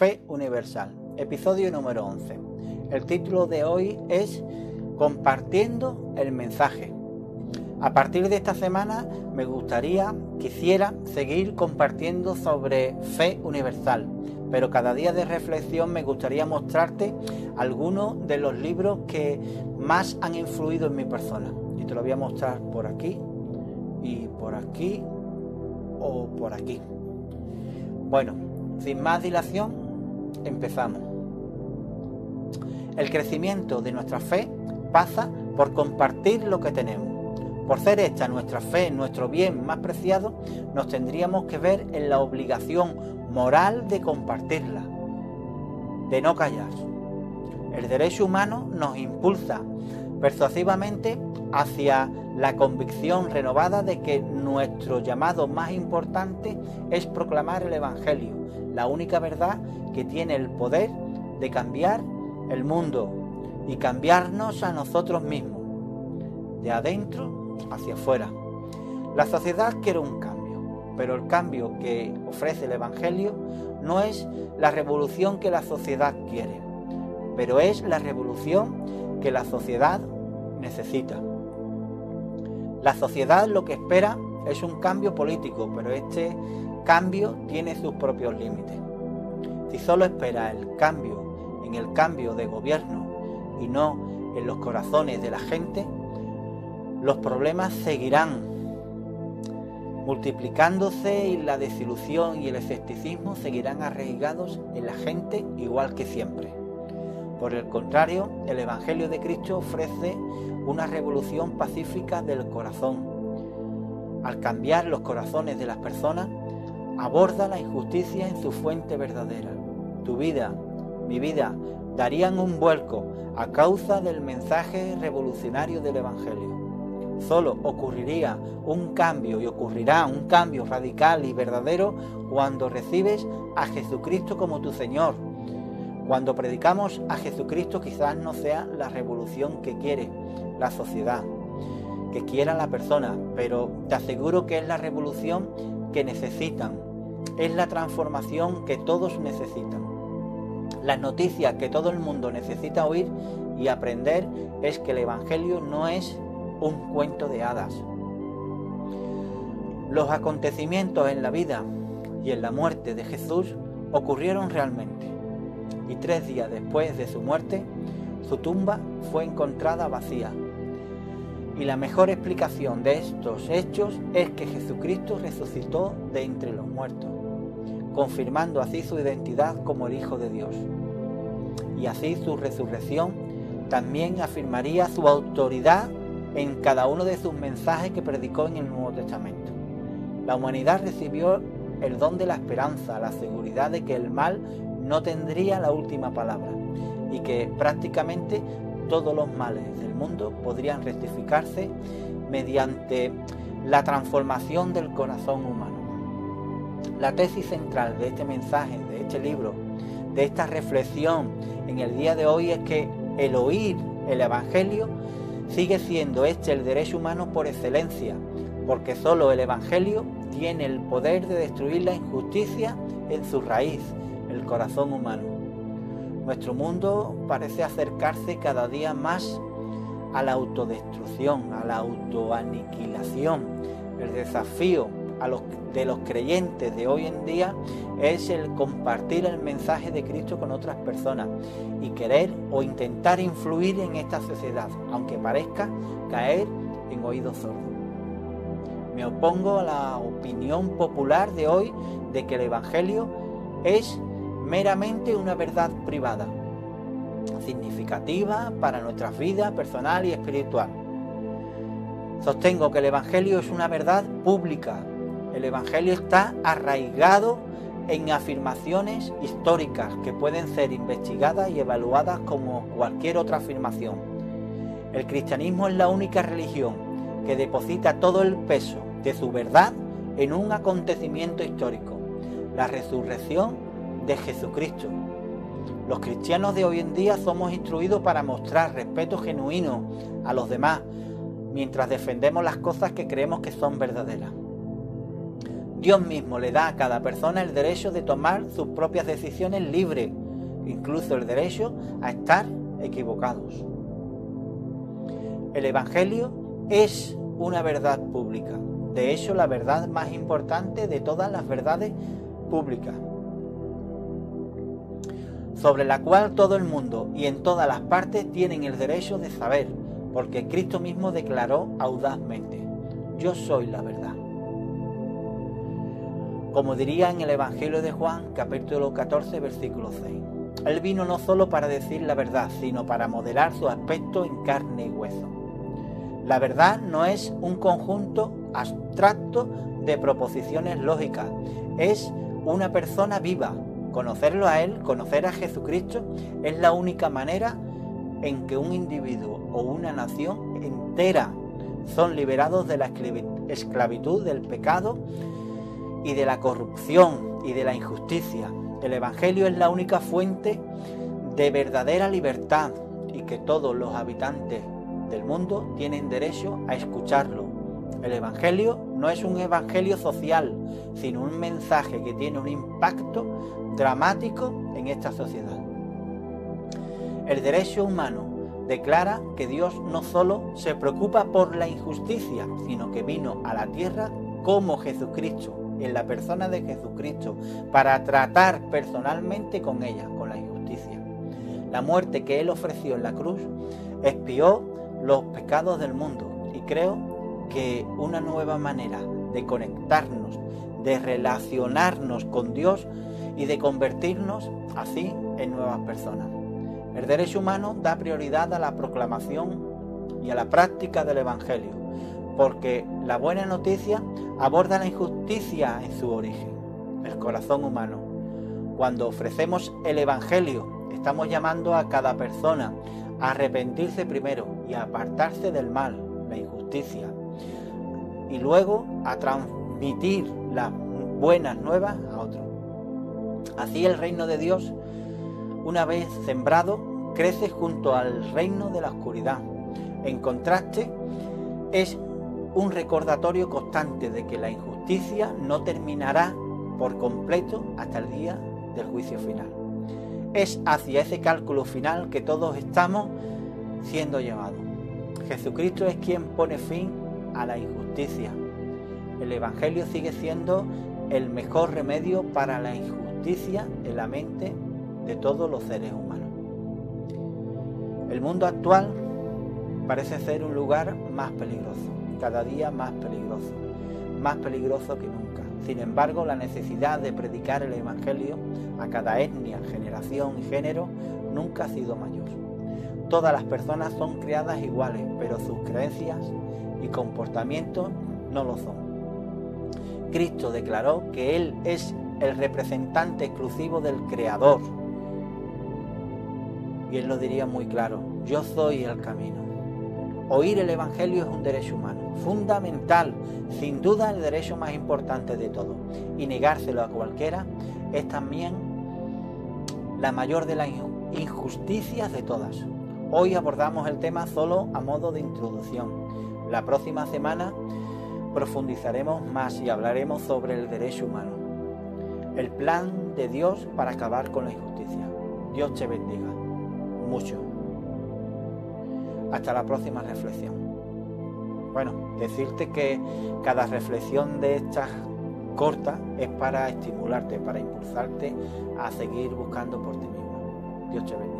Fe Universal, episodio número 11. El título de hoy es Compartiendo el mensaje. A partir de esta semana me gustaría, quisiera seguir compartiendo sobre fe universal, pero cada día de reflexión me gustaría mostrarte algunos de los libros que más han influido en mi persona. Y te lo voy a mostrar por aquí y por aquí o por aquí. Bueno, sin más dilación, empezamos. El crecimiento de nuestra fe pasa por compartir lo que tenemos. Por ser esta nuestra fe, nuestro bien más preciado, nos tendríamos que ver en la obligación moral de compartirla, de no callar. El derecho humano nos impulsa persuasivamente hacia la convicción renovada de que nuestro llamado más importante es proclamar el Evangelio, la única verdad que tiene el poder de cambiar el mundo y cambiarnos a nosotros mismos, de adentro hacia afuera. La sociedad quiere un cambio, pero el cambio que ofrece el Evangelio no es la revolución que la sociedad quiere, pero es la revolución que la sociedad necesita. La sociedad lo que espera es un cambio político, pero este cambio tiene sus propios límites. Si solo espera el cambio en el cambio de gobierno y no en los corazones de la gente, los problemas seguirán multiplicándose y la desilusión y el escepticismo seguirán arraigados en la gente igual que siempre. Por el contrario, el Evangelio de Cristo ofrece una revolución pacífica del corazón. Al cambiar los corazones de las personas, aborda la injusticia en su fuente verdadera. Tu vida, mi vida, darían un vuelco a causa del mensaje revolucionario del Evangelio. Solo ocurriría un cambio y ocurrirá un cambio radical y verdadero cuando recibes a Jesucristo como tu Señor. Cuando predicamos a Jesucristo quizás no sea la revolución que quiere la sociedad, que quiera la persona, pero te aseguro que es la revolución que necesitan es la transformación que todos necesitan. La noticia que todo el mundo necesita oír y aprender es que el Evangelio no es un cuento de hadas. Los acontecimientos en la vida y en la muerte de Jesús ocurrieron realmente. Y tres días después de su muerte, su tumba fue encontrada vacía. Y la mejor explicación de estos hechos es que Jesucristo resucitó de entre los muertos confirmando así su identidad como el Hijo de Dios. Y así su resurrección también afirmaría su autoridad en cada uno de sus mensajes que predicó en el Nuevo Testamento. La humanidad recibió el don de la esperanza, la seguridad de que el mal no tendría la última palabra y que prácticamente todos los males del mundo podrían rectificarse mediante la transformación del corazón humano. La tesis central de este mensaje, de este libro, de esta reflexión en el día de hoy es que el oír el Evangelio sigue siendo este el derecho humano por excelencia, porque solo el Evangelio tiene el poder de destruir la injusticia en su raíz, el corazón humano. Nuestro mundo parece acercarse cada día más a la autodestrucción, a la autoaniquilación. El desafío de los creyentes de hoy en día es el compartir el mensaje de Cristo con otras personas y querer o intentar influir en esta sociedad, aunque parezca caer en oídos sordos. Me opongo a la opinión popular de hoy de que el Evangelio es meramente una verdad privada, significativa para nuestras vidas personal y espiritual. Sostengo que el Evangelio es una verdad pública, el Evangelio está arraigado en afirmaciones históricas que pueden ser investigadas y evaluadas como cualquier otra afirmación. El cristianismo es la única religión que deposita todo el peso de su verdad en un acontecimiento histórico, la resurrección de Jesucristo. Los cristianos de hoy en día somos instruidos para mostrar respeto genuino a los demás mientras defendemos las cosas que creemos que son verdaderas. Dios mismo le da a cada persona el derecho de tomar sus propias decisiones libres, incluso el derecho a estar equivocados. El Evangelio es una verdad pública, de hecho la verdad más importante de todas las verdades públicas, sobre la cual todo el mundo y en todas las partes tienen el derecho de saber, porque Cristo mismo declaró audazmente, yo soy la verdad. Como diría en el Evangelio de Juan, capítulo 14, versículo 6. Él vino no solo para decir la verdad, sino para modelar su aspecto en carne y hueso. La verdad no es un conjunto abstracto de proposiciones lógicas, es una persona viva. Conocerlo a Él, conocer a Jesucristo, es la única manera en que un individuo o una nación entera son liberados de la esclavitud del pecado y de la corrupción y de la injusticia. El Evangelio es la única fuente de verdadera libertad y que todos los habitantes del mundo tienen derecho a escucharlo. El Evangelio no es un Evangelio social, sino un mensaje que tiene un impacto dramático en esta sociedad. El derecho humano declara que Dios no solo se preocupa por la injusticia, sino que vino a la tierra como Jesucristo en la persona de Jesucristo para tratar personalmente con ella, con la injusticia. La muerte que Él ofreció en la cruz expió los pecados del mundo y creo que una nueva manera de conectarnos, de relacionarnos con Dios y de convertirnos así en nuevas personas. El derecho humano da prioridad a la proclamación y a la práctica del Evangelio porque la buena noticia aborda la injusticia en su origen, el corazón humano. Cuando ofrecemos el Evangelio, estamos llamando a cada persona a arrepentirse primero y a apartarse del mal, la injusticia, y luego a transmitir las buenas nuevas a otros. Así el reino de Dios, una vez sembrado, crece junto al reino de la oscuridad. En contraste, es un recordatorio constante de que la injusticia no terminará por completo hasta el día del juicio final. Es hacia ese cálculo final que todos estamos siendo llevados. Jesucristo es quien pone fin a la injusticia. El Evangelio sigue siendo el mejor remedio para la injusticia en la mente de todos los seres humanos. El mundo actual parece ser un lugar más peligroso cada día más peligroso, más peligroso que nunca. Sin embargo, la necesidad de predicar el Evangelio a cada etnia, generación y género nunca ha sido mayor. Todas las personas son creadas iguales, pero sus creencias y comportamientos no lo son. Cristo declaró que Él es el representante exclusivo del Creador. Y Él lo diría muy claro, yo soy el camino. Oír el Evangelio es un derecho humano fundamental, sin duda el derecho más importante de todo. Y negárselo a cualquiera es también la mayor de las injusticias de todas. Hoy abordamos el tema solo a modo de introducción. La próxima semana profundizaremos más y hablaremos sobre el derecho humano. El plan de Dios para acabar con la injusticia. Dios te bendiga mucho. Hasta la próxima reflexión. Bueno, decirte que cada reflexión de estas cortas es para estimularte, para impulsarte a seguir buscando por ti mismo. Dios te bendiga.